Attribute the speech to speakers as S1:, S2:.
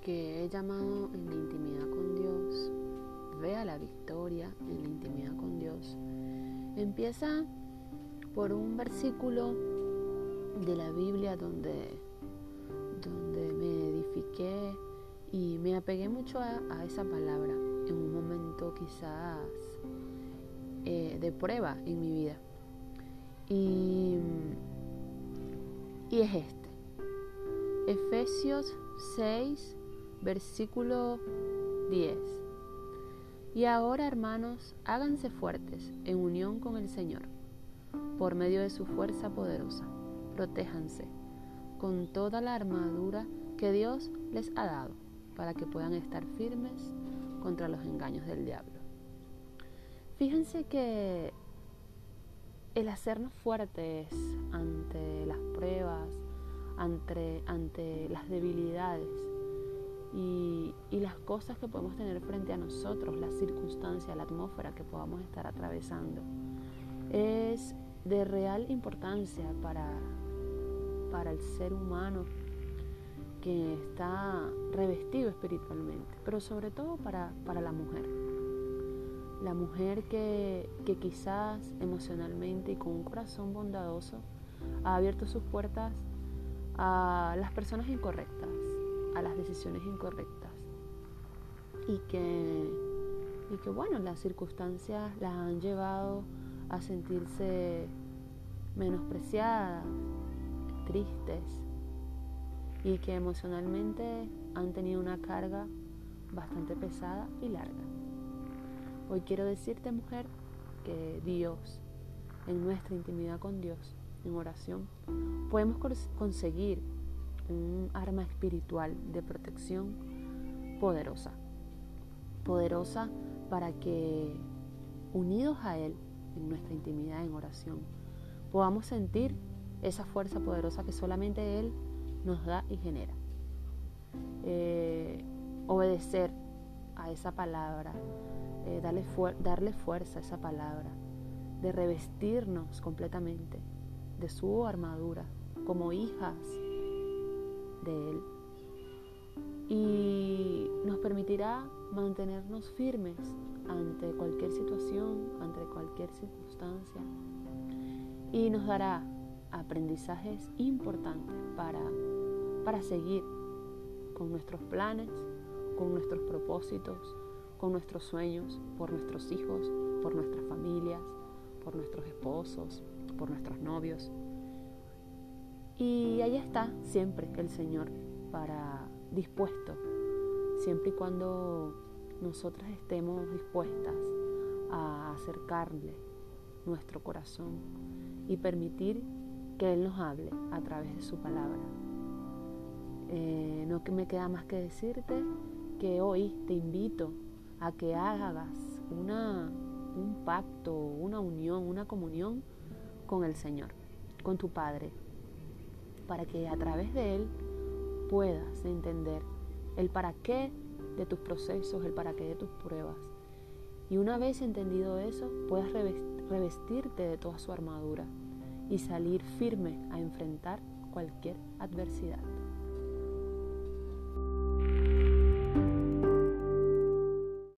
S1: que he llamado en la intimidad con Dios, vea la victoria en la intimidad con Dios, empieza por un versículo de la Biblia donde, donde me edifiqué y me apegué mucho a, esa palabra en un momento quizás eh, de prueba en mi vida. Y, y es este. Efesios 6, versículo 10. Y ahora, hermanos, háganse fuertes en unión con el Señor, por medio de su fuerza poderosa. Protéjanse con toda la armadura que Dios les ha dado, para que puedan estar firmes contra los engaños del diablo. Fíjense que el hacernos fuertes ante las pruebas, ante, ante las debilidades y, y, las cosas que podemos tener frente a nosotros, las circunstancias, la atmósfera que podamos estar atravesando. Es de real importancia para, para el ser humano que está revestido espiritualmente, pero sobre todo para, para la mujer. La mujer que, que quizás emocionalmente y con un corazón bondadoso ha abierto sus puertas a las personas incorrectas, a las decisiones incorrectas. Y que, y que bueno, las circunstancias las han llevado a sentirse menospreciadas, tristes y que emocionalmente han tenido una carga bastante pesada y larga. Hoy quiero decirte, mujer, que Dios, en nuestra intimidad con Dios, en oración, podemos conseguir un arma espiritual de protección poderosa. Poderosa para que, unidos a Él, en nuestra intimidad, en oración, podamos sentir esa fuerza poderosa que solamente Él nos da y genera. Eh, obedecer a esa palabra, eh, darle, darle fuerza a esa palabra, de revestirnos completamente de su armadura como hijas de Él. Y nos permitirá mantenernos firmes ante cualquier situación, ante cualquier circunstancia. Y nos dará aprendizajes importantes para, para seguir con nuestros planes, con nuestros propósitos, con nuestros sueños, por nuestros hijos, por nuestras familias, por nuestros esposos, por nuestros novios. Y ahí está siempre el Señor para dispuesto, siempre y cuando nosotras estemos dispuestas a acercarle nuestro corazón y permitir que Él nos hable a través de su palabra. Eh, no me queda más que decirte que hoy te invito a que hagas una, un pacto, una unión, una comunión con el Señor, con tu Padre, para que a través de Él puedas entender el para qué de tus procesos, el para qué de tus pruebas. Y una vez entendido eso, puedas revestirte de toda su armadura y salir firme a enfrentar cualquier adversidad.